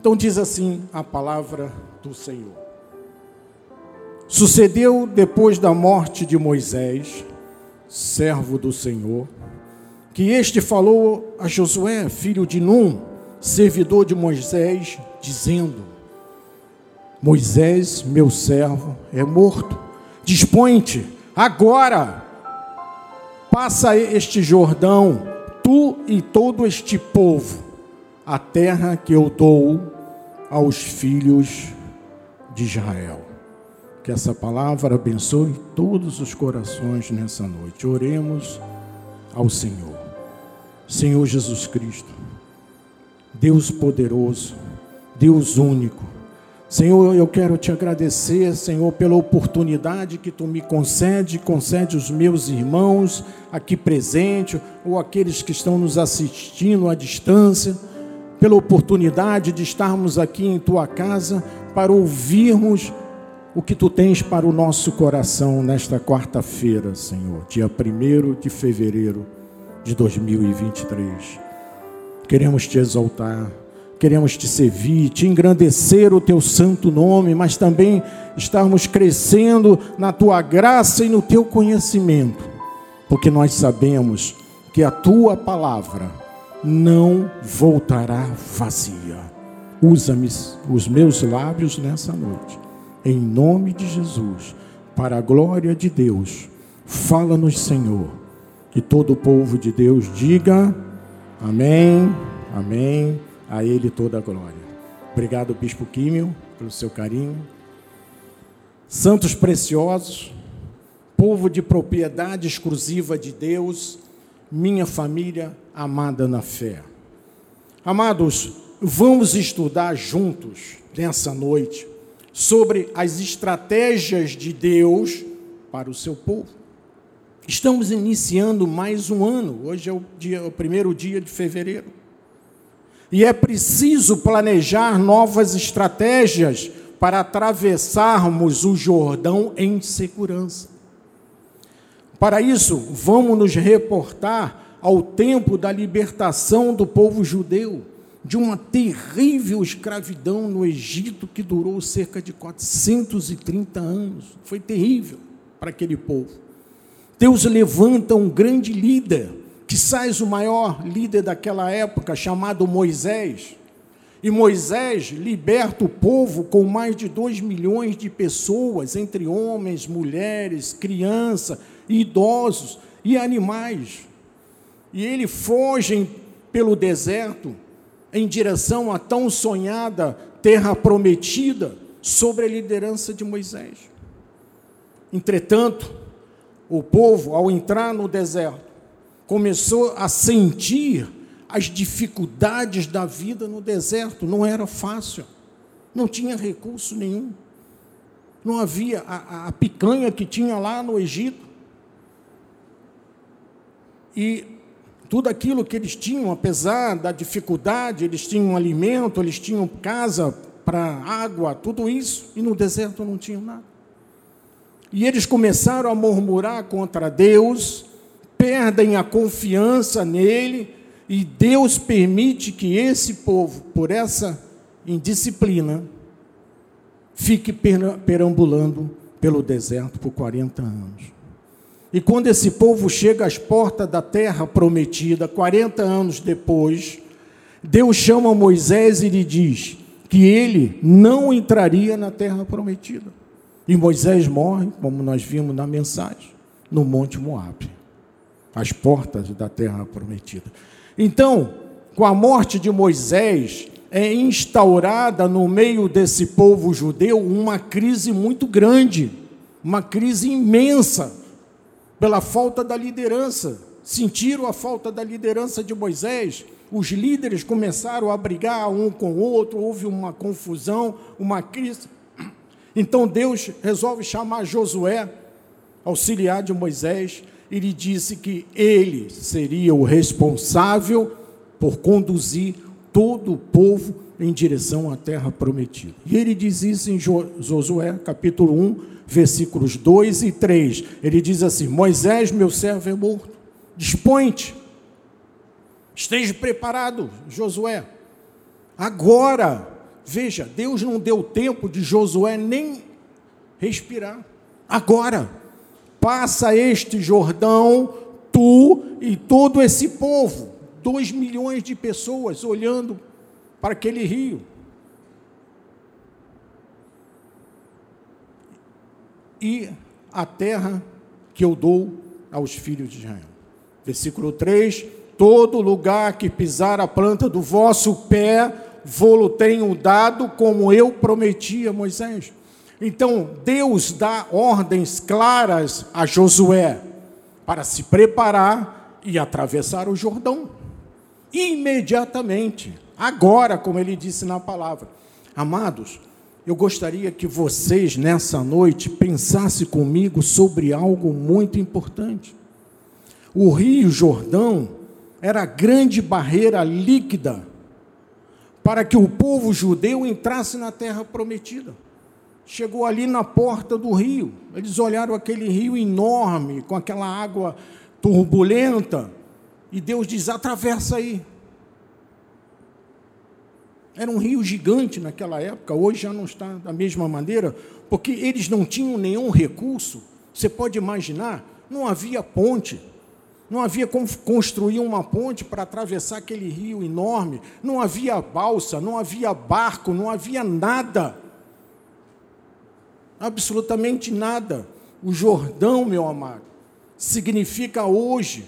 Então diz assim a palavra do Senhor. Sucedeu depois da morte de Moisés, servo do Senhor, que este falou a Josué, filho de Num, servidor de Moisés, dizendo: Moisés, meu servo, é morto. Dispõe-te agora, passa este Jordão, tu e todo este povo, a terra que eu dou aos filhos de Israel. Que essa palavra abençoe todos os corações nessa noite. Oremos ao Senhor. Senhor Jesus Cristo, Deus poderoso, Deus único. Senhor, eu quero te agradecer, Senhor, pela oportunidade que tu me concede, concede os meus irmãos aqui presentes ou aqueles que estão nos assistindo à distância, pela oportunidade de estarmos aqui em tua casa para ouvirmos o que tu tens para o nosso coração nesta quarta-feira, Senhor, dia 1 de fevereiro de 2023. Queremos te exaltar, queremos te servir, te engrandecer o teu santo nome, mas também estarmos crescendo na tua graça e no teu conhecimento, porque nós sabemos que a tua palavra não voltará vazia. Usa-me os meus lábios nessa noite em nome de Jesus, para a glória de Deus. Fala-nos, Senhor, que todo o povo de Deus diga amém, amém, a Ele toda a glória. Obrigado, Bispo Químio, pelo seu carinho. Santos preciosos, povo de propriedade exclusiva de Deus, minha família amada na fé. Amados, vamos estudar juntos nessa noite sobre as estratégias de Deus para o seu povo. Estamos iniciando mais um ano, hoje é o, dia, o primeiro dia de fevereiro. E é preciso planejar novas estratégias para atravessarmos o Jordão em segurança. Para isso, vamos nos reportar ao tempo da libertação do povo judeu de uma terrível escravidão no Egito que durou cerca de 430 anos. Foi terrível para aquele povo. Deus levanta um grande líder, que sai o maior líder daquela época, chamado Moisés. E Moisés liberta o povo com mais de dois milhões de pessoas, entre homens, mulheres, crianças, idosos e animais. E eles fogem pelo deserto em direção à tão sonhada terra prometida sobre a liderança de Moisés. Entretanto, o povo, ao entrar no deserto, começou a sentir as dificuldades da vida no deserto. Não era fácil, não tinha recurso nenhum. Não havia a, a picanha que tinha lá no Egito. E tudo aquilo que eles tinham, apesar da dificuldade, eles tinham alimento, eles tinham casa para água, tudo isso, e no deserto não tinham nada. E eles começaram a murmurar contra Deus, perdem a confiança nele, e Deus permite que esse povo, por essa indisciplina, fique perambulando pelo deserto por 40 anos. E quando esse povo chega às portas da terra prometida, 40 anos depois, Deus chama Moisés e lhe diz que ele não entraria na terra prometida. E Moisés morre, como nós vimos na mensagem, no Monte Moabe, às portas da terra prometida. Então, com a morte de Moisés, é instaurada no meio desse povo judeu uma crise muito grande, uma crise imensa pela falta da liderança. Sentiram a falta da liderança de Moisés. Os líderes começaram a brigar um com o outro, houve uma confusão, uma crise. Então Deus resolve chamar Josué, auxiliar de Moisés, e lhe disse que ele seria o responsável por conduzir todo o povo em direção à terra prometida. E ele diz isso em Josué, capítulo 1, versículos 2 e 3. Ele diz assim: Moisés, meu servo, é morto. Dispõe-te. Esteja preparado, Josué. Agora Veja, Deus não deu tempo de Josué nem respirar. Agora, passa este Jordão, tu e todo esse povo, dois milhões de pessoas olhando para aquele rio. E a terra que eu dou aos filhos de Israel. Versículo 3: Todo lugar que pisar a planta do vosso pé, vou-lo tenho dado, como eu prometi a Moisés. Então, Deus dá ordens claras a Josué para se preparar e atravessar o Jordão. Imediatamente, agora, como ele disse na palavra. Amados, eu gostaria que vocês nessa noite pensassem comigo sobre algo muito importante. O Rio Jordão era a grande barreira líquida para que o povo judeu entrasse na terra prometida chegou ali na porta do rio. Eles olharam aquele rio enorme, com aquela água turbulenta, e Deus diz: atravessa aí. Era um rio gigante naquela época, hoje já não está da mesma maneira, porque eles não tinham nenhum recurso. Você pode imaginar, não havia ponte, não havia como construir uma ponte para atravessar aquele rio enorme, não havia balsa, não havia barco, não havia nada absolutamente nada. O Jordão, meu amado, significa hoje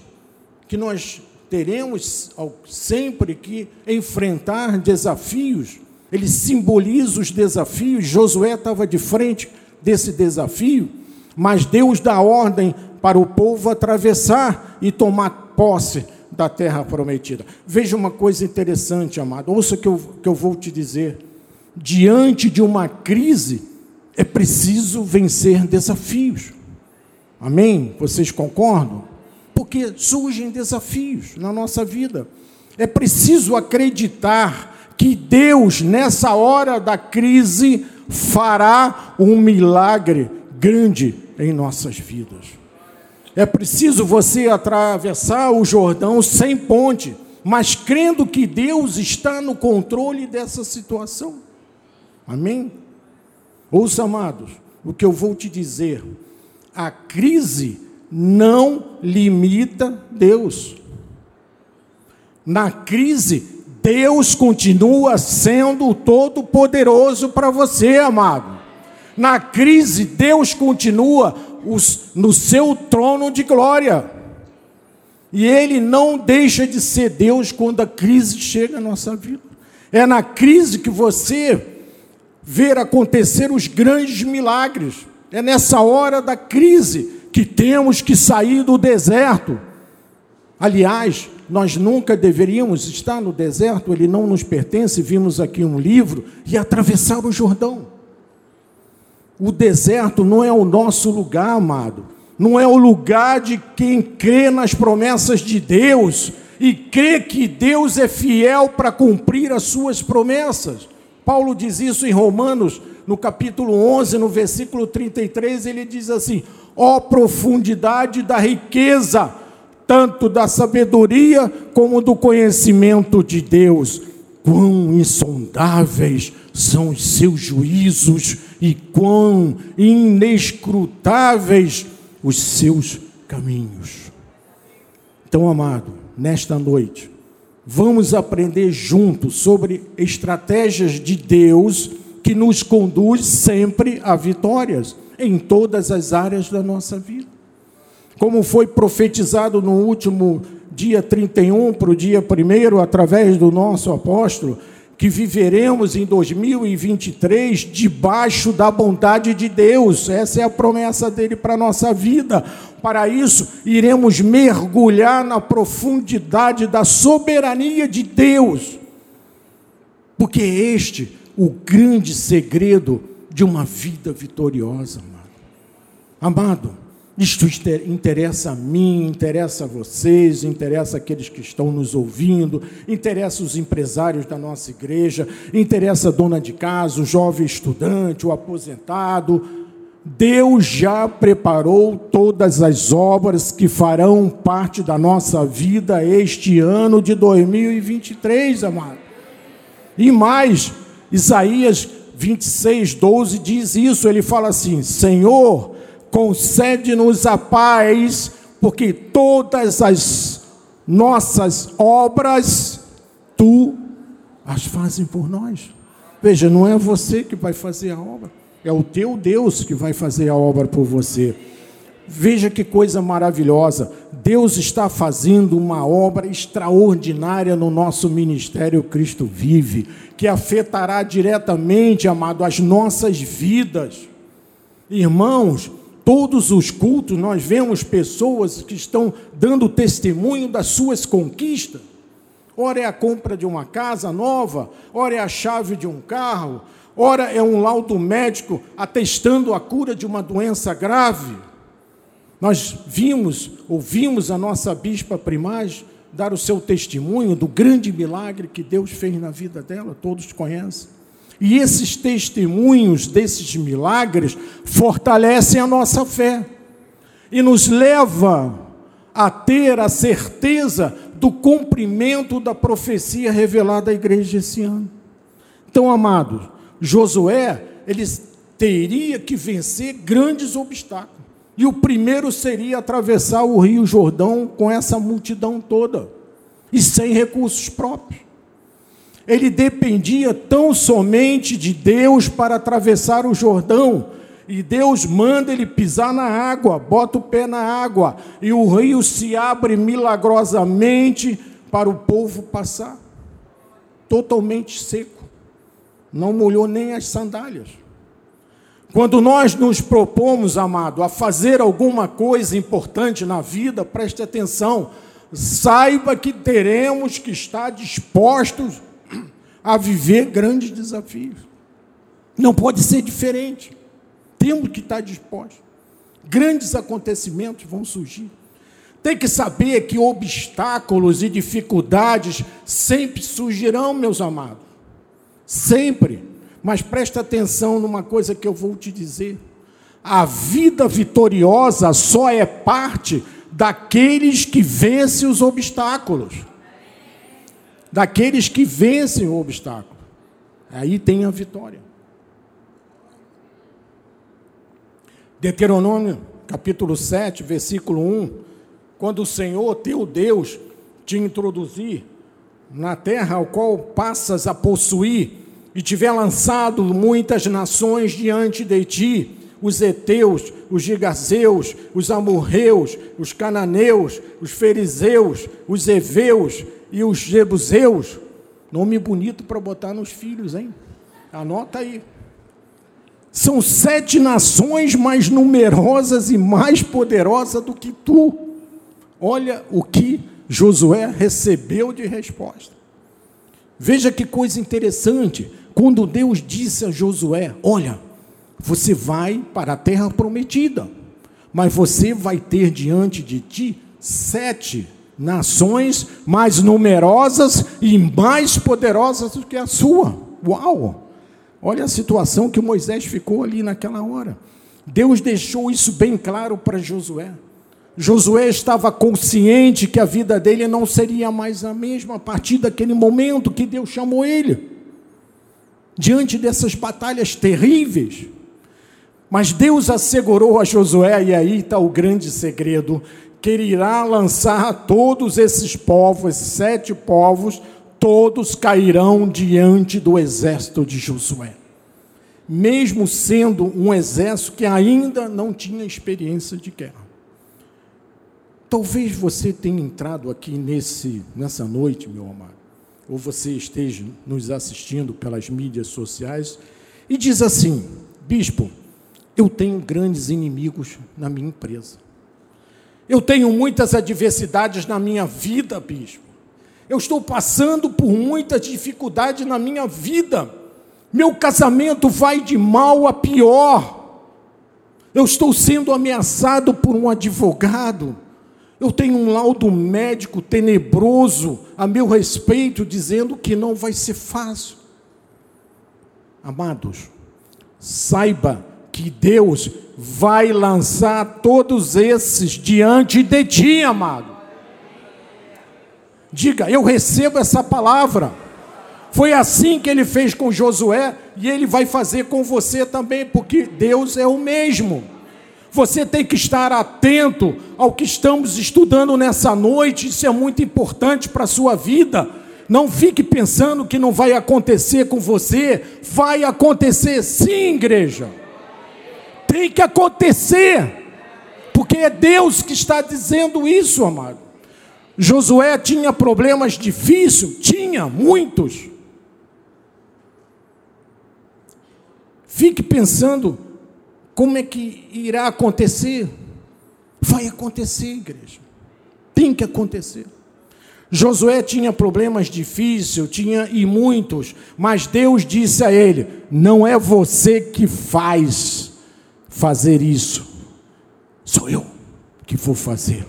que nós teremos sempre que enfrentar desafios. Ele simboliza os desafios. Josué estava de frente desse desafio, mas Deus dá ordem para o povo atravessar e tomar posse da terra prometida. Veja uma coisa interessante, amado. Ouça o que eu, que eu vou te dizer. Diante de uma crise, é preciso vencer desafios. Amém? Vocês concordam? Porque surgem desafios na nossa vida. É preciso acreditar que Deus, nessa hora da crise, fará um milagre grande em nossas vidas. É preciso você atravessar o Jordão sem ponte, mas crendo que Deus está no controle dessa situação. Amém? Ouça, amados, o que eu vou te dizer. A crise não limita Deus. Na crise, Deus continua sendo o Todo-Poderoso para você, amado. Na crise, Deus continua os, no seu trono de glória. E Ele não deixa de ser Deus quando a crise chega à nossa vida. É na crise que você ver acontecer os grandes milagres. É nessa hora da crise que temos que sair do deserto. Aliás, nós nunca deveríamos estar no deserto, ele não nos pertence. Vimos aqui um livro e atravessar o Jordão. O deserto não é o nosso lugar, amado. Não é o lugar de quem crê nas promessas de Deus e crê que Deus é fiel para cumprir as suas promessas. Paulo diz isso em Romanos, no capítulo 11, no versículo 33, ele diz assim: ó profundidade da riqueza, tanto da sabedoria como do conhecimento de Deus. Quão insondáveis são os seus juízos e quão inescrutáveis os seus caminhos. Então, amado, nesta noite, vamos aprender juntos sobre estratégias de Deus que nos conduz sempre a vitórias em todas as áreas da nossa vida. Como foi profetizado no último dia 31 para o dia 1 através do nosso apóstolo, que viveremos em 2023 debaixo da bondade de Deus. Essa é a promessa dele para a nossa vida. Para isso, iremos mergulhar na profundidade da soberania de Deus. Porque este o grande segredo de uma vida vitoriosa, amado. Amado, isto interessa a mim, interessa a vocês, interessa aqueles que estão nos ouvindo, interessa os empresários da nossa igreja, interessa a dona de casa, o jovem estudante, o aposentado. Deus já preparou todas as obras que farão parte da nossa vida este ano de 2023, amado. E mais, Isaías 26, 12 diz isso. Ele fala assim: Senhor, concede-nos a paz, porque todas as nossas obras tu as fazes por nós. Veja, não é você que vai fazer a obra, é o teu Deus que vai fazer a obra por você. Veja que coisa maravilhosa. Deus está fazendo uma obra extraordinária no nosso ministério Cristo Vive, que afetará diretamente, amado, as nossas vidas. Irmãos, todos os cultos nós vemos pessoas que estão dando testemunho das suas conquistas. Ora é a compra de uma casa nova, ora é a chave de um carro, ora é um laudo médico atestando a cura de uma doença grave. Nós vimos, ouvimos a nossa bispa primaz dar o seu testemunho do grande milagre que Deus fez na vida dela, todos conhecem. E esses testemunhos desses milagres fortalecem a nossa fé e nos leva a ter a certeza do cumprimento da profecia revelada à igreja esse ano. Então, amados, Josué, ele teria que vencer grandes obstáculos. E o primeiro seria atravessar o Rio Jordão com essa multidão toda e sem recursos próprios. Ele dependia tão somente de Deus para atravessar o Jordão. E Deus manda ele pisar na água, bota o pé na água, e o rio se abre milagrosamente para o povo passar. Totalmente seco. Não molhou nem as sandálias. Quando nós nos propomos, amado, a fazer alguma coisa importante na vida, preste atenção, saiba que teremos que estar dispostos a viver grandes desafios. Não pode ser diferente. Temos que estar dispostos. Grandes acontecimentos vão surgir. Tem que saber que obstáculos e dificuldades sempre surgirão, meus amados. Sempre. Mas presta atenção numa coisa que eu vou te dizer. A vida vitoriosa só é parte daqueles que vencem os obstáculos. Daqueles que vencem o obstáculo. Aí tem a vitória. Deuteronômio, capítulo 7, versículo 1. Quando o Senhor, teu Deus, te introduzir na terra ao qual passas a possuir, e tiver lançado muitas nações diante de ti, os heteus, os gigazeus, os amorreus, os cananeus, os fariseus, os heveus e os jebuseus. Nome bonito para botar nos filhos, hein? Anota aí. São sete nações mais numerosas e mais poderosas do que tu. Olha o que Josué recebeu de resposta. Veja que coisa interessante. Quando Deus disse a Josué: Olha, você vai para a terra prometida, mas você vai ter diante de ti sete nações mais numerosas e mais poderosas do que a sua. Uau! Olha a situação que Moisés ficou ali naquela hora. Deus deixou isso bem claro para Josué. Josué estava consciente que a vida dele não seria mais a mesma a partir daquele momento que Deus chamou ele diante dessas batalhas terríveis. Mas Deus assegurou a Josué, e aí está o grande segredo, que ele irá lançar todos esses povos, sete povos, todos cairão diante do exército de Josué. Mesmo sendo um exército que ainda não tinha experiência de guerra. Talvez você tenha entrado aqui nesse, nessa noite, meu amado, ou você esteja nos assistindo pelas mídias sociais, e diz assim: Bispo, eu tenho grandes inimigos na minha empresa. Eu tenho muitas adversidades na minha vida, bispo. Eu estou passando por muita dificuldade na minha vida. Meu casamento vai de mal a pior. Eu estou sendo ameaçado por um advogado. Eu tenho um laudo médico tenebroso a meu respeito, dizendo que não vai ser fácil. Amados, saiba que Deus vai lançar todos esses diante de ti, amado. Diga, eu recebo essa palavra. Foi assim que ele fez com Josué e ele vai fazer com você também, porque Deus é o mesmo. Você tem que estar atento ao que estamos estudando nessa noite, isso é muito importante para a sua vida. Não fique pensando que não vai acontecer com você, vai acontecer sim, igreja. Tem que acontecer, porque é Deus que está dizendo isso, amado. Josué tinha problemas difíceis? Tinha, muitos. Fique pensando como é que irá acontecer. Vai acontecer, igreja. Tem que acontecer. Josué tinha problemas difíceis, tinha e muitos, mas Deus disse a ele: Não é você que faz fazer isso, sou eu que vou fazer.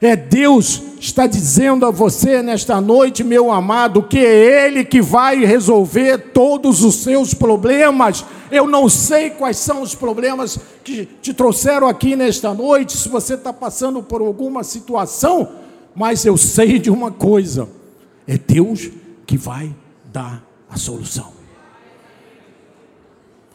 É Deus está dizendo a você nesta noite, meu amado, que é Ele que vai resolver todos os seus problemas. Eu não sei quais são os problemas que te trouxeram aqui nesta noite, se você está passando por alguma situação, mas eu sei de uma coisa: é Deus que vai dar a solução.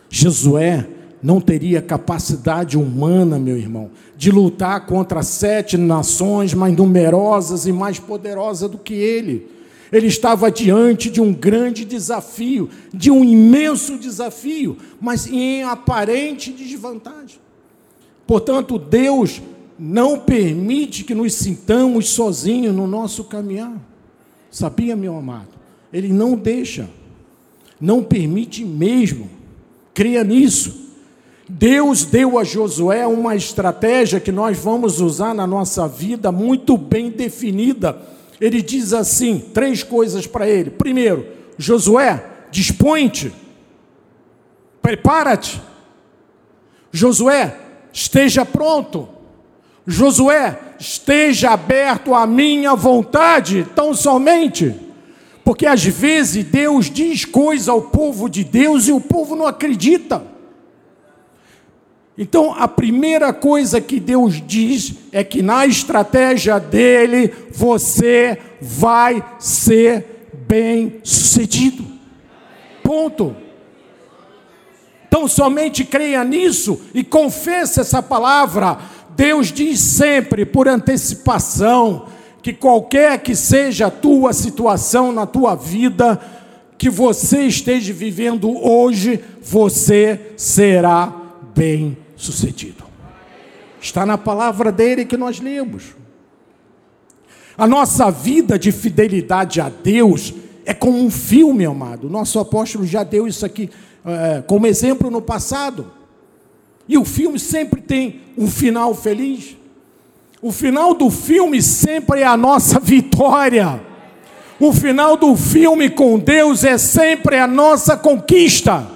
Josué não teria capacidade humana, meu irmão, de lutar contra sete nações mais numerosas e mais poderosas do que ele. Ele estava diante de um grande desafio, de um imenso desafio, mas em aparente desvantagem. Portanto, Deus não permite que nos sintamos sozinhos no nosso caminhar. Sabia, meu amado? Ele não deixa, não permite mesmo. Creia nisso. Deus deu a Josué uma estratégia que nós vamos usar na nossa vida muito bem definida. Ele diz assim: três coisas para ele. Primeiro, Josué, dispõe-te, prepara-te. Josué, esteja pronto. Josué, esteja aberto à minha vontade, tão somente. Porque às vezes Deus diz coisa ao povo de Deus e o povo não acredita. Então, a primeira coisa que Deus diz é que na estratégia dele você vai ser bem sucedido. Ponto. Então, somente creia nisso e confesse essa palavra. Deus diz sempre, por antecipação, que qualquer que seja a tua situação na tua vida, que você esteja vivendo hoje, você será bem sucedido. Está na palavra dele que nós lemos. A nossa vida de fidelidade a Deus é como um filme, amado. Nosso apóstolo já deu isso aqui é, como exemplo no passado. E o filme sempre tem um final feliz. O final do filme sempre é a nossa vitória. O final do filme com Deus é sempre a nossa conquista.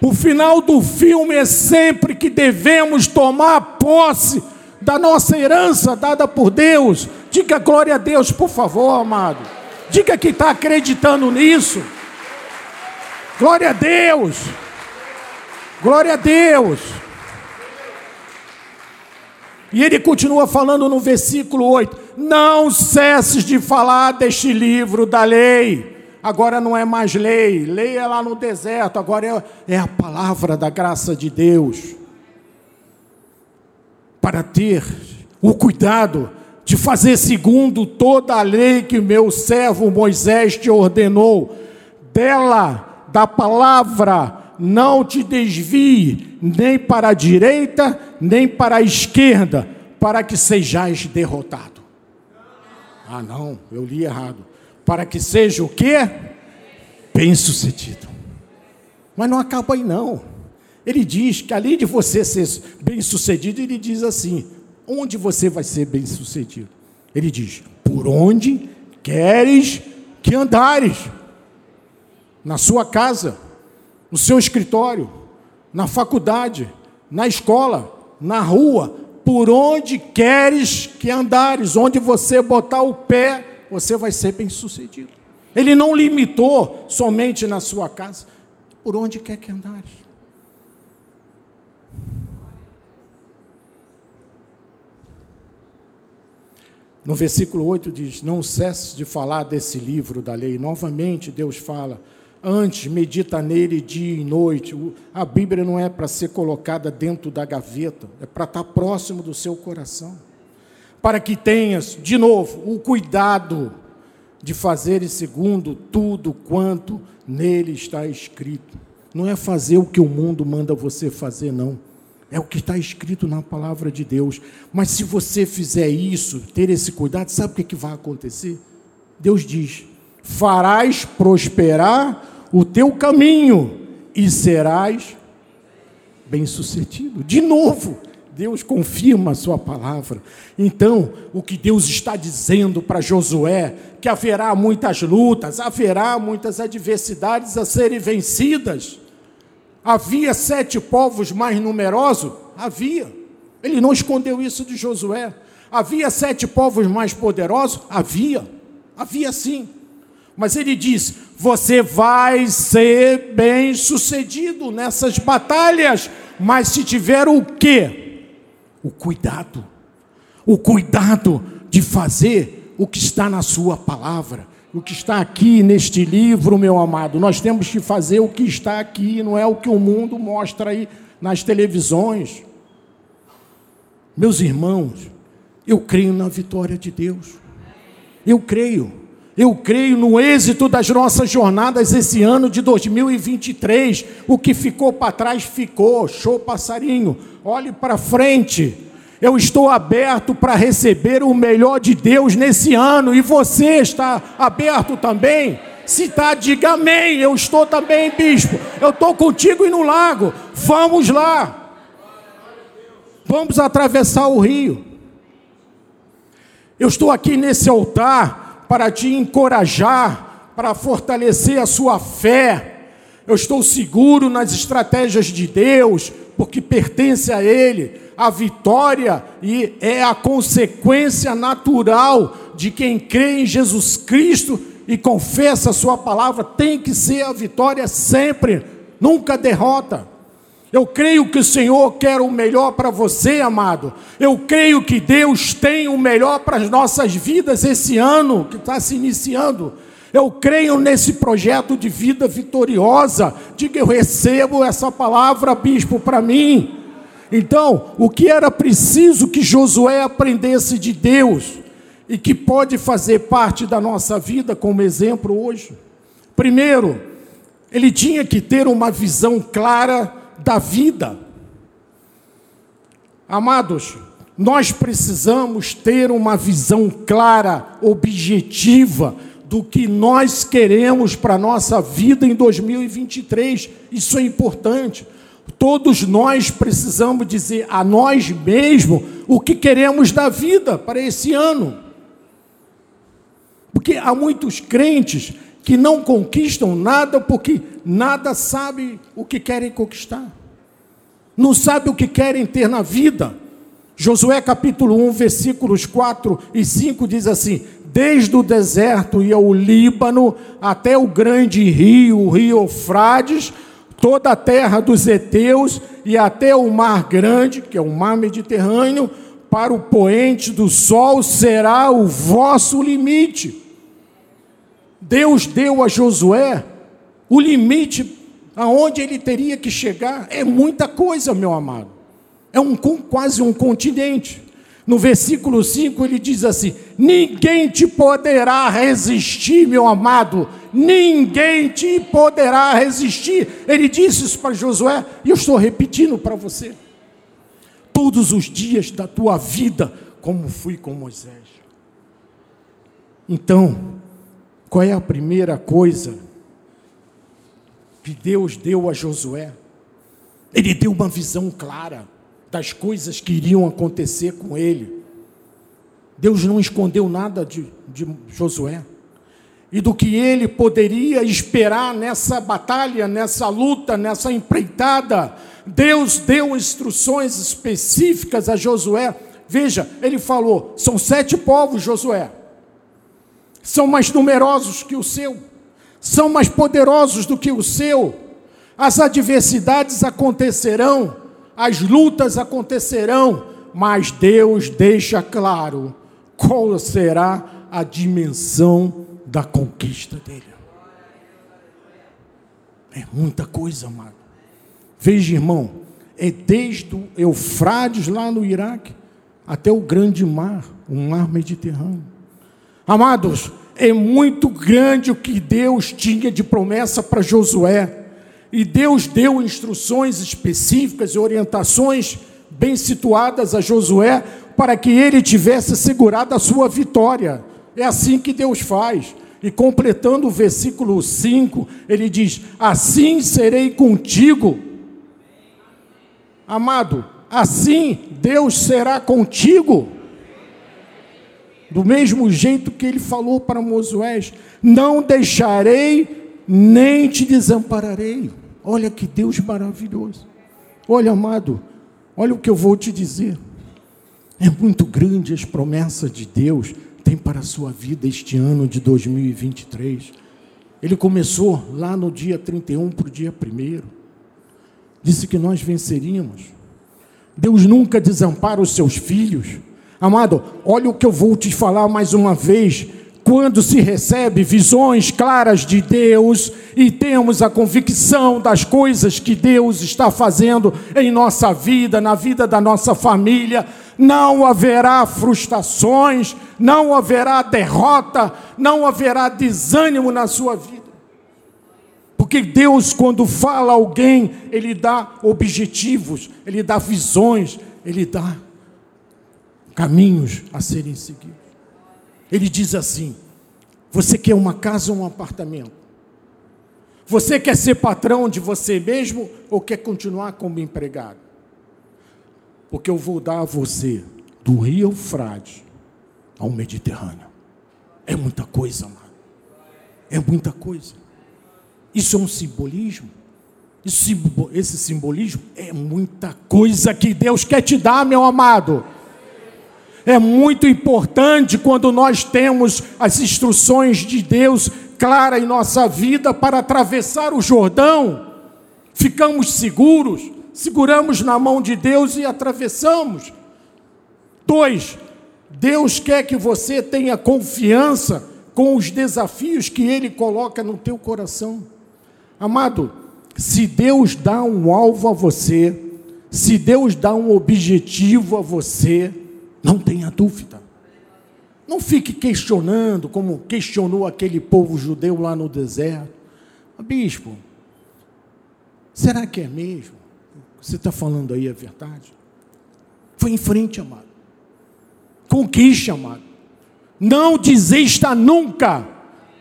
O final do filme é sempre que devemos tomar posse da nossa herança dada por Deus. Diga glória a Deus, por favor, amado. Diga que está acreditando nisso. Glória a Deus. Glória a Deus. E ele continua falando no versículo 8: Não cesses de falar deste livro da lei agora não é mais lei, lei é lá no deserto, agora é, é a palavra da graça de Deus. Para ter o cuidado de fazer segundo toda a lei que meu servo Moisés te ordenou, dela, da palavra, não te desvie nem para a direita, nem para a esquerda, para que sejais derrotado. Ah, não, eu li errado para que seja o quê? Bem-sucedido. Mas não acaba aí não. Ele diz que além de você ser bem-sucedido, ele diz assim: onde você vai ser bem-sucedido? Ele diz: por onde queres que andares? Na sua casa, no seu escritório, na faculdade, na escola, na rua, por onde queres que andares, onde você botar o pé, você vai ser bem sucedido. Ele não limitou somente na sua casa, por onde quer que andares. No versículo 8 diz: Não cesse de falar desse livro da lei. Novamente, Deus fala: Antes, medita nele dia e noite. A Bíblia não é para ser colocada dentro da gaveta, é para estar próximo do seu coração. Para que tenhas, de novo, o cuidado de fazer segundo tudo quanto nele está escrito. Não é fazer o que o mundo manda você fazer, não. É o que está escrito na palavra de Deus. Mas se você fizer isso, ter esse cuidado, sabe o que, que vai acontecer? Deus diz: farás prosperar o teu caminho e serás bem-sucedido. De novo, Deus confirma a sua palavra. Então, o que Deus está dizendo para Josué, que haverá muitas lutas, haverá muitas adversidades a serem vencidas. Havia sete povos mais numerosos? Havia. Ele não escondeu isso de Josué. Havia sete povos mais poderosos? Havia. Havia sim. Mas ele diz: você vai ser bem sucedido nessas batalhas, mas se tiver o quê? O cuidado, o cuidado de fazer o que está na Sua palavra, o que está aqui neste livro, meu amado. Nós temos que fazer o que está aqui, não é o que o mundo mostra aí nas televisões. Meus irmãos, eu creio na vitória de Deus. Eu creio. Eu creio no êxito das nossas jornadas esse ano de 2023. O que ficou para trás ficou. Show passarinho. Olhe para frente. Eu estou aberto para receber o melhor de Deus nesse ano. E você está aberto também? Se está, diga amém. Eu estou também, bispo. Eu estou contigo e no lago. Vamos lá. Vamos atravessar o rio. Eu estou aqui nesse altar para te encorajar, para fortalecer a sua fé. Eu estou seguro nas estratégias de Deus, porque pertence a Ele. A vitória e é a consequência natural de quem crê em Jesus Cristo e confessa a Sua palavra. Tem que ser a vitória sempre, nunca derrota. Eu creio que o Senhor quer o melhor para você, amado. Eu creio que Deus tem o melhor para as nossas vidas esse ano que está se iniciando. Eu creio nesse projeto de vida vitoriosa. Diga, eu recebo essa palavra, bispo, para mim. Então, o que era preciso que Josué aprendesse de Deus e que pode fazer parte da nossa vida como exemplo hoje? Primeiro, ele tinha que ter uma visão clara da vida. Amados, nós precisamos ter uma visão clara, objetiva, do que nós queremos para a nossa vida em 2023. Isso é importante. Todos nós precisamos dizer a nós mesmos o que queremos da vida para esse ano. Porque há muitos crentes que não conquistam nada porque nada sabe o que querem conquistar. Não sabe o que querem ter na vida. Josué capítulo 1, versículos 4 e 5 diz assim: Desde o deserto e ao Líbano até o grande rio, o rio Eufrades, toda a terra dos heteus e até o mar grande, que é o mar Mediterrâneo, para o poente do sol será o vosso limite. Deus deu a Josué o limite aonde ele teria que chegar. É muita coisa, meu amado. É um, quase um continente. No versículo 5 ele diz assim: Ninguém te poderá resistir, meu amado, ninguém te poderá resistir. Ele disse isso para Josué, e eu estou repetindo para você. Todos os dias da tua vida, como fui com Moisés. Então, qual é a primeira coisa que Deus deu a Josué? Ele deu uma visão clara das coisas que iriam acontecer com ele. Deus não escondeu nada de, de Josué. E do que ele poderia esperar nessa batalha, nessa luta, nessa empreitada. Deus deu instruções específicas a Josué. Veja, ele falou: são sete povos, Josué são mais numerosos que o seu, são mais poderosos do que o seu. As adversidades acontecerão, as lutas acontecerão, mas Deus deixa claro qual será a dimensão da conquista dele. É muita coisa, amado. Veja, irmão, é desde o Eufrades lá no Iraque até o grande mar, o mar Mediterrâneo. Amados, é muito grande o que Deus tinha de promessa para Josué. E Deus deu instruções específicas e orientações bem situadas a Josué para que ele tivesse segurado a sua vitória. É assim que Deus faz. E completando o versículo 5, ele diz: Assim serei contigo. Amado, assim Deus será contigo. Do mesmo jeito que ele falou para Moisés: Não deixarei nem te desampararei. Olha que Deus maravilhoso. Olha, amado, olha o que eu vou te dizer. É muito grande as promessas de Deus tem para a sua vida este ano de 2023. Ele começou lá no dia 31 para o dia 1. Disse que nós venceríamos. Deus nunca desampara os seus filhos. Amado, olha o que eu vou te falar mais uma vez. Quando se recebe visões claras de Deus e temos a convicção das coisas que Deus está fazendo em nossa vida, na vida da nossa família, não haverá frustrações, não haverá derrota, não haverá desânimo na sua vida. Porque Deus, quando fala a alguém, Ele dá objetivos, Ele dá visões, Ele dá caminhos a serem seguidos. Ele diz assim: Você quer uma casa ou um apartamento? Você quer ser patrão de você mesmo ou quer continuar como empregado? Porque eu vou dar a você do Rio Eufrades ao Mediterrâneo. É muita coisa, mano. É muita coisa. Isso é um simbolismo. Esse simbolismo é muita coisa que Deus quer te dar, meu amado. É muito importante quando nós temos as instruções de Deus clara em nossa vida para atravessar o Jordão. Ficamos seguros, seguramos na mão de Deus e atravessamos. Dois, Deus quer que você tenha confiança com os desafios que Ele coloca no teu coração. Amado, se Deus dá um alvo a você, se Deus dá um objetivo a você, não tenha dúvida. Não fique questionando, como questionou aquele povo judeu lá no deserto. Bispo, será que é mesmo? Você está falando aí a verdade? Foi em frente, amado. Conquiste, amado. Não desista nunca.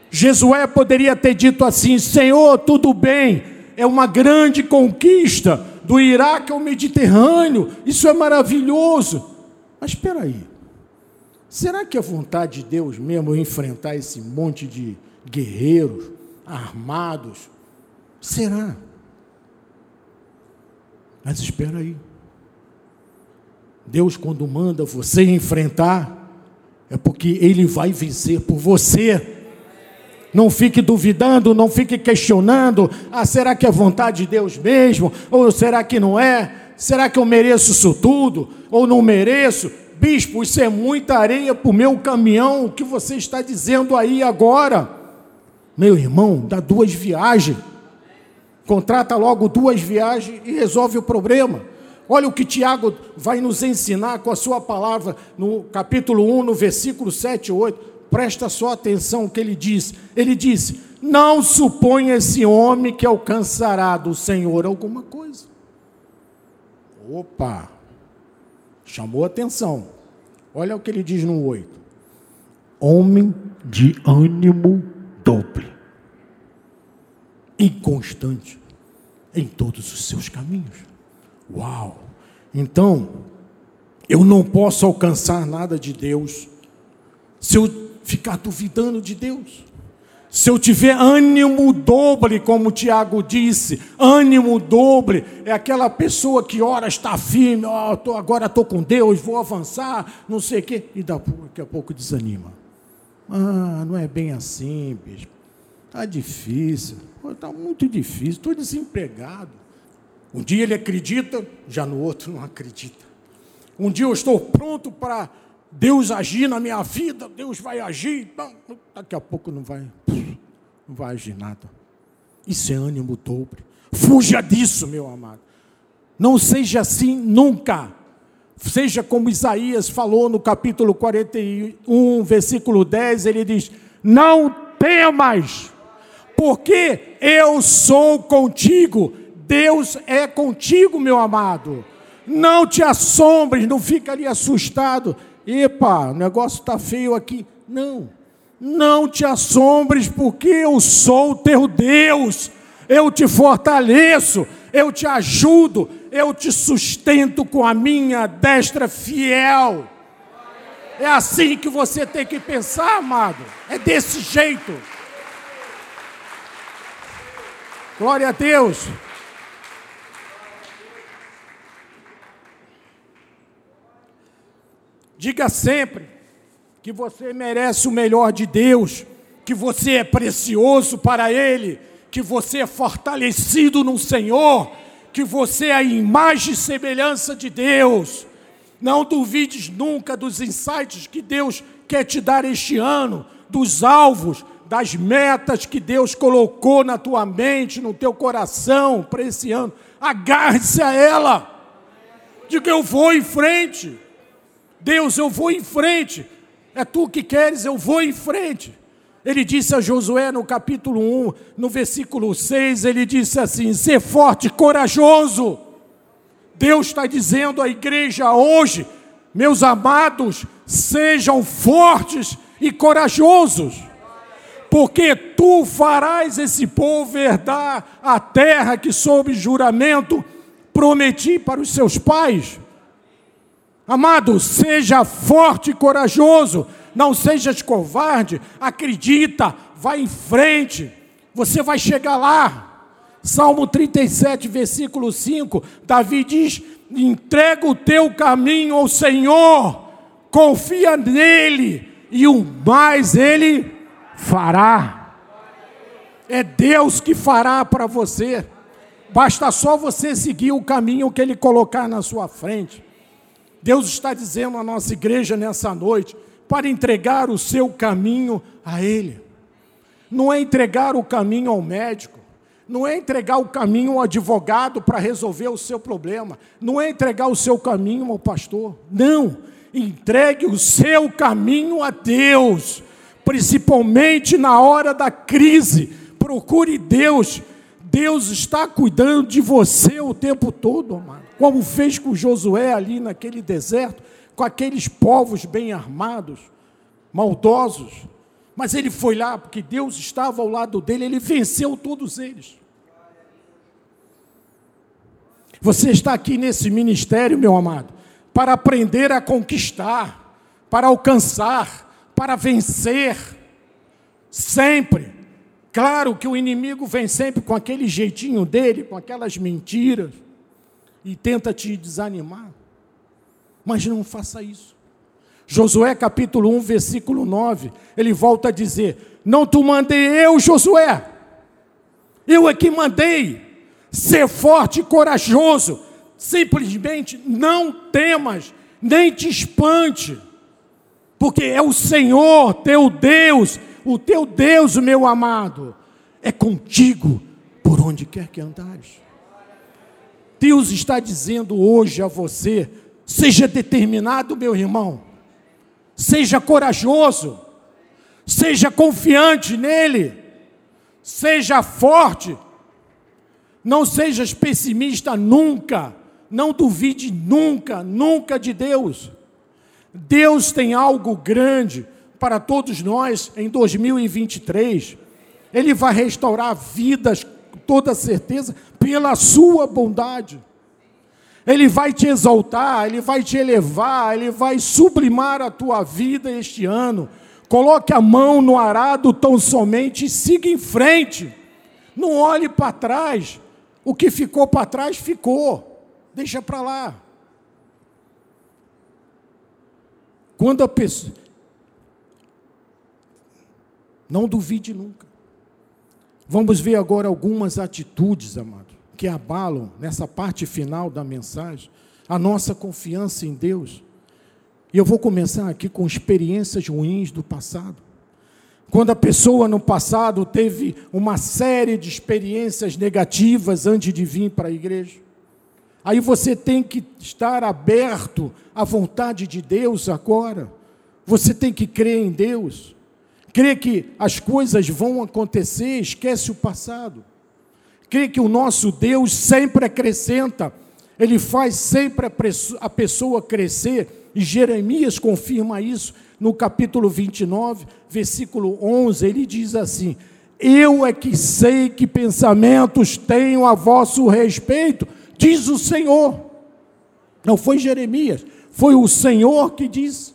Jesué poderia ter dito assim: Senhor, tudo bem, é uma grande conquista do Iraque ao Mediterrâneo, isso é maravilhoso. Mas espera aí, será que é vontade de Deus mesmo enfrentar esse monte de guerreiros armados? Será? Mas espera aí. Deus, quando manda você enfrentar, é porque Ele vai vencer por você. Não fique duvidando, não fique questionando. Ah, será que é vontade de Deus mesmo? Ou será que não é? Será que eu mereço isso tudo? Ou não mereço? Bispo, isso é muita areia para o meu caminhão. O que você está dizendo aí agora? Meu irmão, dá duas viagens. Contrata logo duas viagens e resolve o problema. Olha o que Tiago vai nos ensinar com a sua palavra no capítulo 1, no versículo 7 e 8. Presta só atenção o que ele diz. Ele diz: Não suponha esse homem que alcançará do Senhor alguma coisa. Opa! Chamou atenção. Olha o que ele diz no 8. Homem de ânimo dobre, inconstante em todos os seus caminhos. Uau! Então, eu não posso alcançar nada de Deus se eu ficar duvidando de Deus. Se eu tiver ânimo dobre, como Tiago disse, ânimo dobre é aquela pessoa que ora está firme, oh, tô, agora estou com Deus, vou avançar, não sei o quê, e daqui a pouco desanima. Ah, não é bem assim, bispo. Está difícil, está muito difícil, estou desempregado. Um dia ele acredita, já no outro não acredita. Um dia eu estou pronto para Deus agir na minha vida, Deus vai agir. Não, daqui a pouco não vai, não vai agir nada. Isso é ânimo dobre. Fuja disso, meu amado. Não seja assim nunca. Seja como Isaías falou no capítulo 41, versículo 10, ele diz: Não temas, porque eu sou contigo. Deus é contigo, meu amado. Não te assombres, não fica ali assustado. Epa, o negócio está feio aqui. Não, não te assombres, porque eu sou o teu Deus. Eu te fortaleço, eu te ajudo, eu te sustento com a minha destra fiel. É assim que você tem que pensar, amado. É desse jeito. Glória a Deus. Diga sempre que você merece o melhor de Deus, que você é precioso para Ele, que você é fortalecido no Senhor, que você é a imagem e semelhança de Deus. Não duvides nunca dos insights que Deus quer te dar este ano, dos alvos, das metas que Deus colocou na tua mente, no teu coração para esse ano. Agarre-se a ela. Diga, eu vou em frente. Deus, eu vou em frente. É tu que queres, eu vou em frente. Ele disse a Josué no capítulo 1, no versículo 6, ele disse assim: ser forte, corajoso. Deus está dizendo à igreja hoje, meus amados, sejam fortes e corajosos, porque tu farás esse povo herdar a terra que, sob juramento, prometi para os seus pais. Amado, seja forte e corajoso, não sejas covarde, acredita, vai em frente, você vai chegar lá. Salmo 37, versículo 5, Davi diz: entrega o teu caminho ao Senhor, confia nele, e o mais ele fará. É Deus que fará para você, basta só você seguir o caminho que ele colocar na sua frente. Deus está dizendo à nossa igreja nessa noite para entregar o seu caminho a Ele. Não é entregar o caminho ao médico, não é entregar o caminho ao advogado para resolver o seu problema, não é entregar o seu caminho ao pastor. Não, entregue o seu caminho a Deus, principalmente na hora da crise. Procure Deus. Deus está cuidando de você o tempo todo, amado como fez com Josué ali naquele deserto, com aqueles povos bem armados, maldosos. Mas ele foi lá porque Deus estava ao lado dele, ele venceu todos eles. Você está aqui nesse ministério, meu amado, para aprender a conquistar, para alcançar, para vencer, sempre. Claro que o inimigo vem sempre com aquele jeitinho dele, com aquelas mentiras, e tenta te desanimar. Mas não faça isso. Josué capítulo 1, versículo 9, ele volta a dizer: Não tu mandei eu, Josué, eu é que mandei, ser forte e corajoso, simplesmente não temas, nem te espante, porque é o Senhor teu Deus, o teu Deus, meu amado, é contigo por onde quer que andares. Deus está dizendo hoje a você: seja determinado, meu irmão, seja corajoso, seja confiante nele, seja forte, não sejas pessimista nunca, não duvide nunca, nunca de Deus. Deus tem algo grande para todos nós em 2023. Ele vai restaurar vidas toda certeza, pela sua bondade. Ele vai te exaltar, ele vai te elevar, ele vai sublimar a tua vida este ano. Coloque a mão no arado tão somente e siga em frente. Não olhe para trás. O que ficou para trás ficou. Deixa para lá. Quando a pessoa. Não duvide nunca. Vamos ver agora algumas atitudes, amado, que abalam, nessa parte final da mensagem, a nossa confiança em Deus. E eu vou começar aqui com experiências ruins do passado. Quando a pessoa no passado teve uma série de experiências negativas antes de vir para a igreja. Aí você tem que estar aberto à vontade de Deus agora. Você tem que crer em Deus. Crer que as coisas vão acontecer, esquece o passado. Crer que o nosso Deus sempre acrescenta, Ele faz sempre a pessoa crescer, e Jeremias confirma isso no capítulo 29, versículo 11, ele diz assim: Eu é que sei que pensamentos tenho a vosso respeito, diz o Senhor. Não foi Jeremias, foi o Senhor que diz.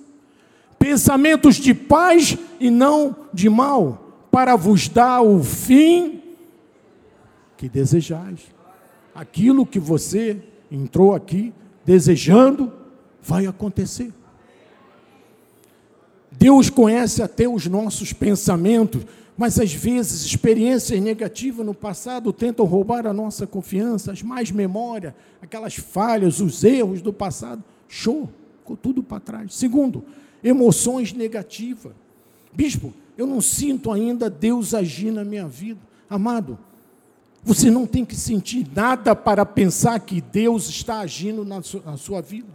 Pensamentos de paz e não de mal, para vos dar o fim que desejais. Aquilo que você entrou aqui desejando vai acontecer. Deus conhece até os nossos pensamentos, mas às vezes experiências negativas no passado tentam roubar a nossa confiança, as mais memória, aquelas falhas, os erros do passado. Show, ficou tudo para trás. Segundo, emoções negativas. Bispo, eu não sinto ainda Deus agir na minha vida. Amado, você não tem que sentir nada para pensar que Deus está agindo na sua, na sua vida.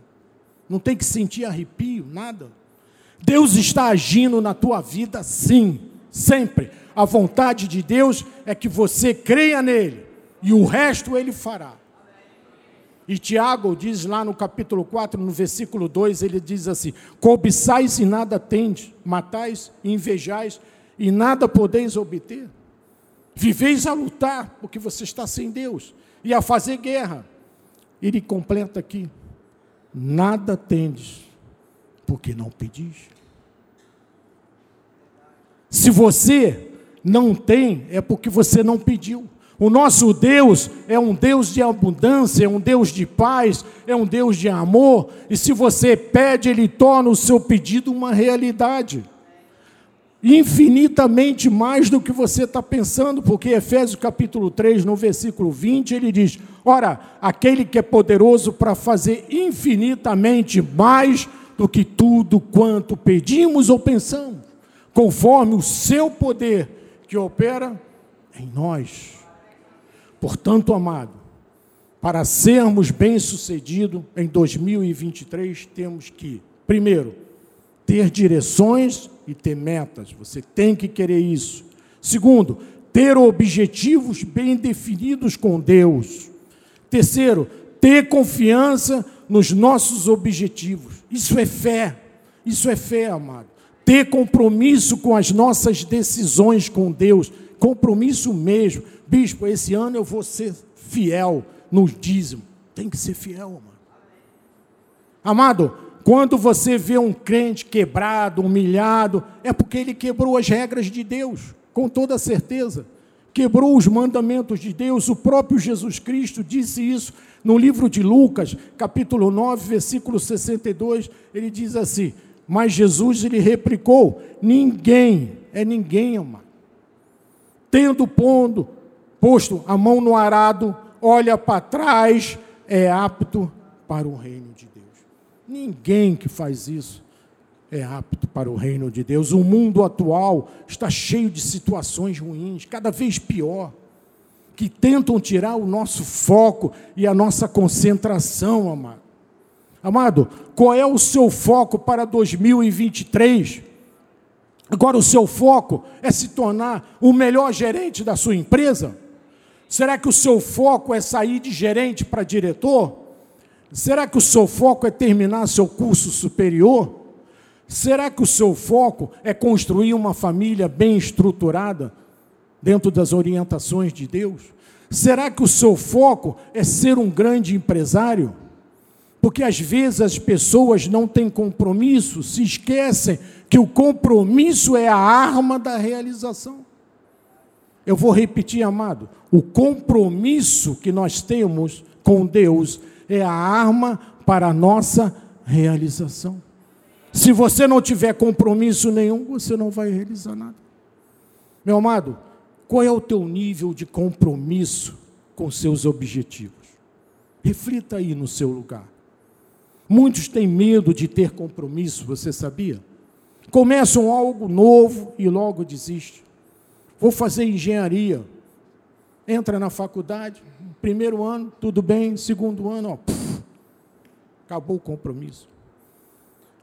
Não tem que sentir arrepio, nada. Deus está agindo na tua vida, sim sempre. A vontade de Deus é que você creia nele e o resto ele fará. E Tiago diz lá no capítulo 4, no versículo 2, ele diz assim: Cobiçais e nada tendes, matais e invejais e nada podeis obter. Viveis a lutar, porque você está sem Deus, e a fazer guerra. Ele completa aqui: Nada tendes, porque não pedis. Se você não tem, é porque você não pediu. O nosso Deus é um Deus de abundância, é um Deus de paz, é um Deus de amor, e se você pede, Ele torna o seu pedido uma realidade. Infinitamente mais do que você está pensando, porque Efésios capítulo 3, no versículo 20, ele diz: Ora, aquele que é poderoso para fazer infinitamente mais do que tudo quanto pedimos ou pensamos conforme o seu poder que opera em nós. Portanto, amado, para sermos bem-sucedidos em 2023, temos que, primeiro, ter direções e ter metas. Você tem que querer isso. Segundo, ter objetivos bem definidos com Deus. Terceiro, ter confiança nos nossos objetivos. Isso é fé. Isso é fé, amado ter compromisso com as nossas decisões com Deus, compromisso mesmo. Bispo, esse ano eu vou ser fiel no dízimo. Tem que ser fiel, amado. Amado, quando você vê um crente quebrado, humilhado, é porque ele quebrou as regras de Deus, com toda certeza. Quebrou os mandamentos de Deus, o próprio Jesus Cristo disse isso no livro de Lucas, capítulo 9, versículo 62. Ele diz assim: mas Jesus lhe replicou: ninguém, é ninguém, amado. Tendo pondo, posto a mão no arado, olha para trás, é apto para o reino de Deus. Ninguém que faz isso é apto para o reino de Deus. O mundo atual está cheio de situações ruins, cada vez pior, que tentam tirar o nosso foco e a nossa concentração, amado. Amado, qual é o seu foco para 2023? Agora, o seu foco é se tornar o melhor gerente da sua empresa? Será que o seu foco é sair de gerente para diretor? Será que o seu foco é terminar seu curso superior? Será que o seu foco é construir uma família bem estruturada, dentro das orientações de Deus? Será que o seu foco é ser um grande empresário? Porque às vezes as pessoas não têm compromisso, se esquecem que o compromisso é a arma da realização. Eu vou repetir, amado: o compromisso que nós temos com Deus é a arma para a nossa realização. Se você não tiver compromisso nenhum, você não vai realizar nada. Meu amado, qual é o teu nível de compromisso com seus objetivos? Reflita aí no seu lugar. Muitos têm medo de ter compromisso, você sabia? Começam algo novo e logo desistem. Vou fazer engenharia. Entra na faculdade, primeiro ano, tudo bem, segundo ano, ó, puf, acabou o compromisso.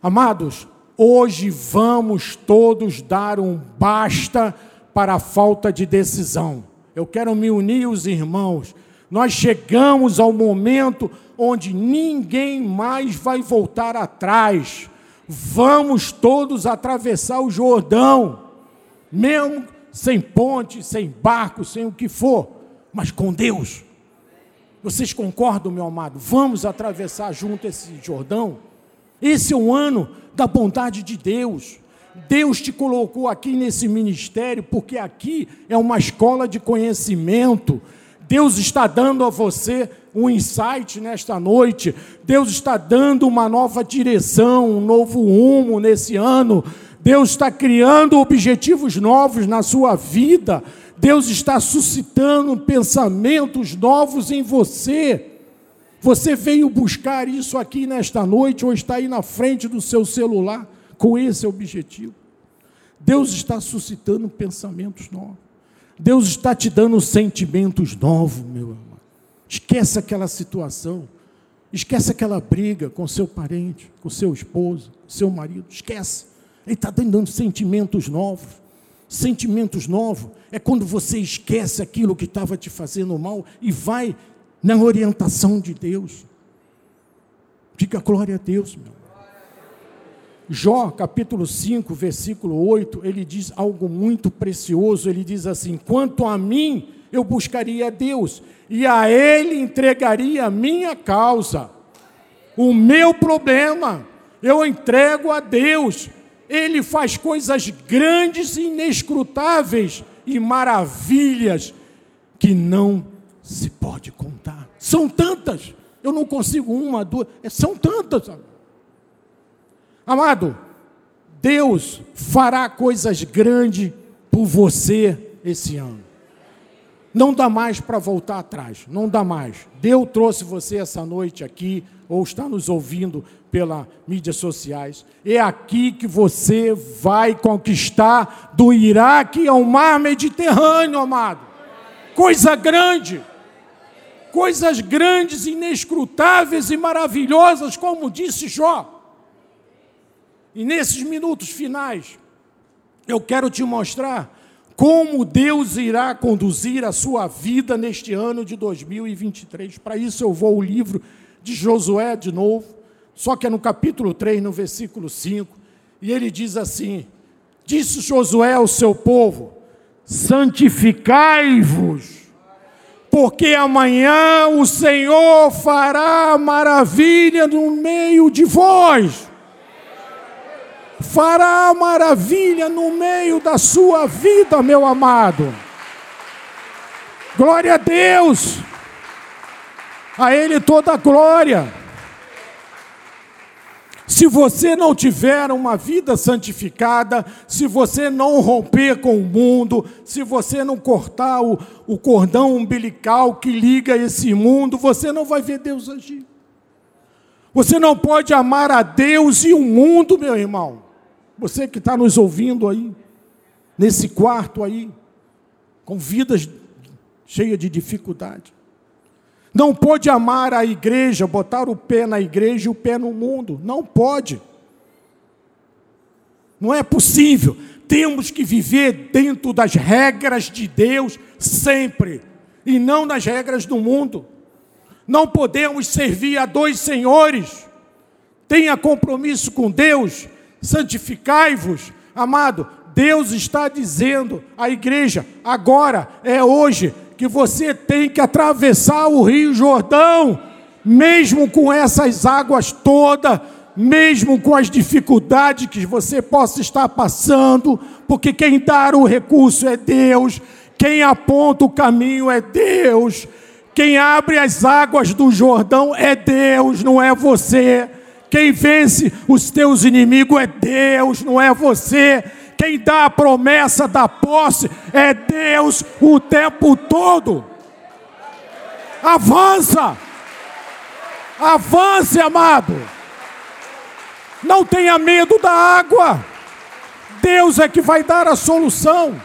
Amados, hoje vamos todos dar um basta para a falta de decisão. Eu quero me unir os irmãos. Nós chegamos ao momento onde ninguém mais vai voltar atrás. Vamos todos atravessar o Jordão, mesmo sem ponte, sem barco, sem o que for, mas com Deus. Vocês concordam, meu amado? Vamos atravessar junto esse Jordão? Esse é o ano da bondade de Deus. Deus te colocou aqui nesse ministério porque aqui é uma escola de conhecimento. Deus está dando a você um insight nesta noite. Deus está dando uma nova direção, um novo rumo nesse ano. Deus está criando objetivos novos na sua vida. Deus está suscitando pensamentos novos em você. Você veio buscar isso aqui nesta noite ou está aí na frente do seu celular com esse objetivo. Deus está suscitando pensamentos novos. Deus está te dando sentimentos novos, meu irmão. Esquece aquela situação. Esquece aquela briga com seu parente, com seu esposo, seu marido. Esquece. Ele está dando sentimentos novos. Sentimentos novos é quando você esquece aquilo que estava te fazendo mal e vai na orientação de Deus. Diga glória a Deus, meu. Jó, capítulo 5, versículo 8, ele diz algo muito precioso. Ele diz assim: Quanto a mim, eu buscaria a Deus, e a Ele entregaria a minha causa. O meu problema, eu entrego a Deus. Ele faz coisas grandes inescrutáveis e maravilhas que não se pode contar. São tantas. Eu não consigo uma, duas, é, são tantas. Amado, Deus fará coisas grandes por você esse ano. Não dá mais para voltar atrás, não dá mais. Deus trouxe você essa noite aqui, ou está nos ouvindo pelas mídias sociais. É aqui que você vai conquistar do Iraque ao mar Mediterrâneo, amado. Coisa grande. Coisas grandes, inescrutáveis e maravilhosas, como disse Jó. E nesses minutos finais, eu quero te mostrar como Deus irá conduzir a sua vida neste ano de 2023. Para isso eu vou ao livro de Josué de novo, só que é no capítulo 3, no versículo 5, e ele diz assim: Disse Josué ao seu povo: Santificai-vos, porque amanhã o Senhor fará maravilha no meio de vós fará maravilha no meio da sua vida, meu amado. Glória a Deus, a Ele toda a glória. Se você não tiver uma vida santificada, se você não romper com o mundo, se você não cortar o, o cordão umbilical que liga esse mundo, você não vai ver Deus agir. Você não pode amar a Deus e o mundo, meu irmão. Você que está nos ouvindo aí, nesse quarto aí, com vidas cheias de dificuldade. Não pode amar a igreja, botar o pé na igreja e o pé no mundo. Não pode. Não é possível. Temos que viver dentro das regras de Deus sempre, e não nas regras do mundo. Não podemos servir a dois senhores. Tenha compromisso com Deus santificai-vos. Amado, Deus está dizendo à igreja, agora é hoje, que você tem que atravessar o Rio Jordão, mesmo com essas águas todas, mesmo com as dificuldades que você possa estar passando, porque quem dá o recurso é Deus, quem aponta o caminho é Deus, quem abre as águas do Jordão é Deus, não é você. Quem vence os teus inimigos é Deus, não é você. Quem dá a promessa da posse é Deus o tempo todo. Avança, avance, amado, Não tenha medo da água. Deus é que vai dar a solução.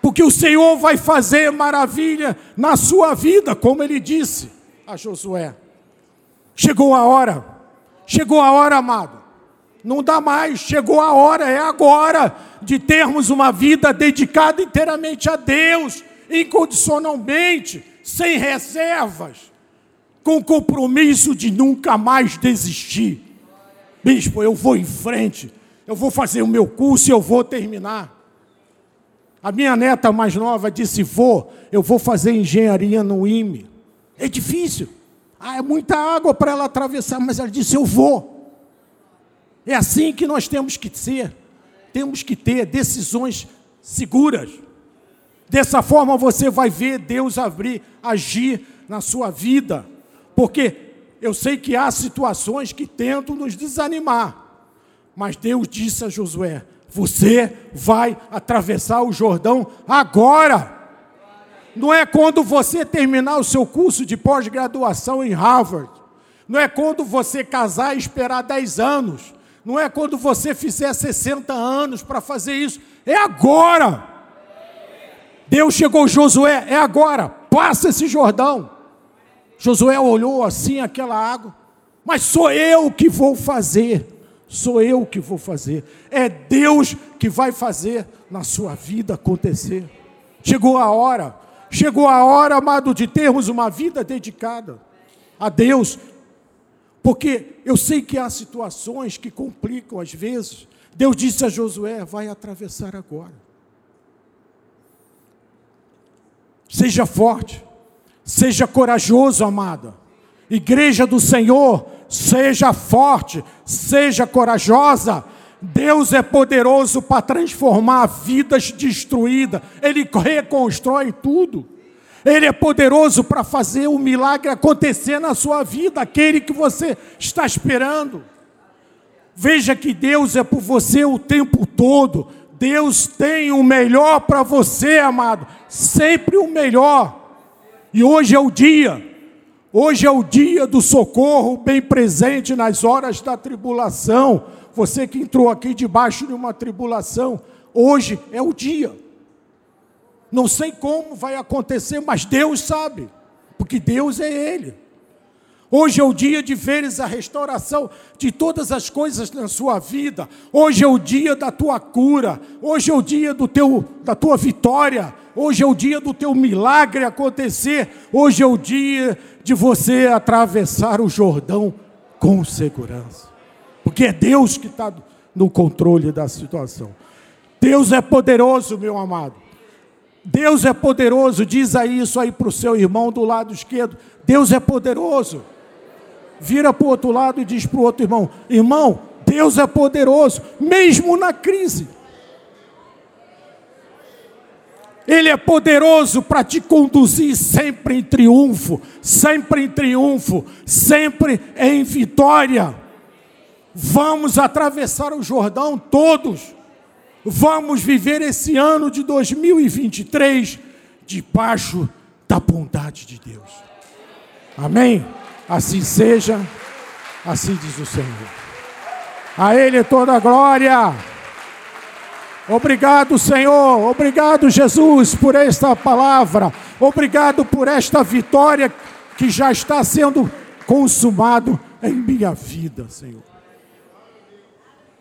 Porque o Senhor vai fazer maravilha na sua vida, como ele disse a Josué. Chegou a hora, chegou a hora, amado. Não dá mais, chegou a hora, é agora de termos uma vida dedicada inteiramente a Deus, incondicionalmente, sem reservas, com compromisso de nunca mais desistir. Bispo, eu vou em frente, eu vou fazer o meu curso e eu vou terminar. A minha neta mais nova disse: Vou, eu vou fazer engenharia no IME. É difícil. Ah, é muita água para ela atravessar, mas ela disse: Eu vou. É assim que nós temos que ser. Temos que ter decisões seguras. Dessa forma você vai ver Deus abrir, agir na sua vida. Porque eu sei que há situações que tentam nos desanimar. Mas Deus disse a Josué: Você vai atravessar o Jordão agora. Não é quando você terminar o seu curso de pós-graduação em Harvard. Não é quando você casar e esperar 10 anos. Não é quando você fizer 60 anos para fazer isso. É agora. Deus chegou, Josué, é agora. Passa esse Jordão. Josué olhou assim aquela água. Mas sou eu que vou fazer. Sou eu que vou fazer. É Deus que vai fazer na sua vida acontecer. Chegou a hora. Chegou a hora, amado, de termos uma vida dedicada a Deus. Porque eu sei que há situações que complicam às vezes. Deus disse a Josué: vai atravessar agora. Seja forte, seja corajoso, amada. Igreja do Senhor, seja forte, seja corajosa. Deus é poderoso para transformar vidas destruídas, Ele reconstrói tudo. Ele é poderoso para fazer o milagre acontecer na sua vida, aquele que você está esperando. Veja que Deus é por você o tempo todo. Deus tem o melhor para você, amado, sempre o melhor. E hoje é o dia Hoje é o dia do socorro bem presente nas horas da tribulação. Você que entrou aqui debaixo de uma tribulação, hoje é o dia. Não sei como vai acontecer, mas Deus sabe, porque Deus é Ele. Hoje é o dia de veres a restauração de todas as coisas na sua vida. Hoje é o dia da tua cura. Hoje é o dia do teu, da tua vitória. Hoje é o dia do teu milagre acontecer. Hoje é o dia de você atravessar o Jordão com segurança. Porque é Deus que está no controle da situação. Deus é poderoso, meu amado. Deus é poderoso. Diz aí isso aí para o seu irmão do lado esquerdo. Deus é poderoso vira para o outro lado e diz para o outro irmão: irmão, Deus é poderoso, mesmo na crise. Ele é poderoso para te conduzir sempre em triunfo, sempre em triunfo, sempre em vitória. Vamos atravessar o Jordão todos. Vamos viver esse ano de 2023 debaixo da bondade de Deus. Amém? Assim seja, assim diz o Senhor. A Ele toda a glória. Obrigado, Senhor. Obrigado, Jesus, por esta palavra. Obrigado por esta vitória que já está sendo consumado em minha vida, Senhor.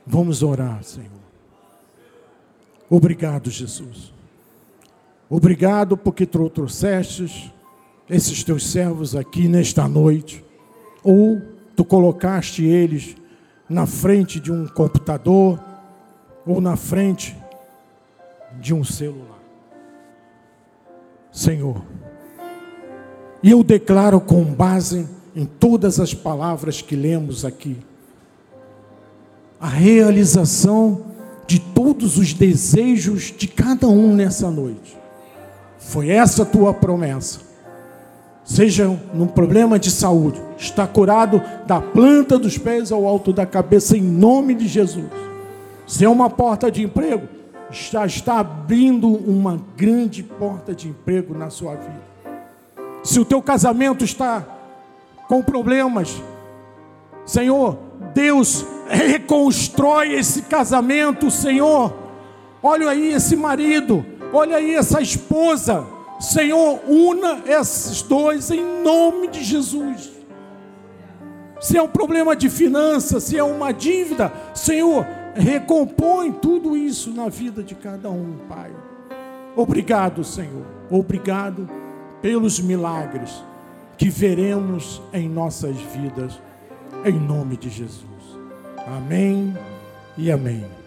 Vamos orar, Senhor. Obrigado, Jesus. Obrigado porque trouxestes esses teus servos aqui nesta noite, ou tu colocaste eles na frente de um computador, ou na frente de um celular. Senhor, e eu declaro com base em todas as palavras que lemos aqui, a realização de todos os desejos de cada um nessa noite. Foi essa a tua promessa seja num problema de saúde, está curado da planta dos pés ao alto da cabeça, em nome de Jesus. Se é uma porta de emprego, já está abrindo uma grande porta de emprego na sua vida. Se o teu casamento está com problemas, Senhor, Deus, reconstrói esse casamento, Senhor. Olha aí esse marido, olha aí essa esposa. Senhor, una esses dois em nome de Jesus. Se é um problema de finanças, se é uma dívida, Senhor, recompõe tudo isso na vida de cada um, Pai. Obrigado, Senhor. Obrigado pelos milagres que veremos em nossas vidas, em nome de Jesus. Amém e amém.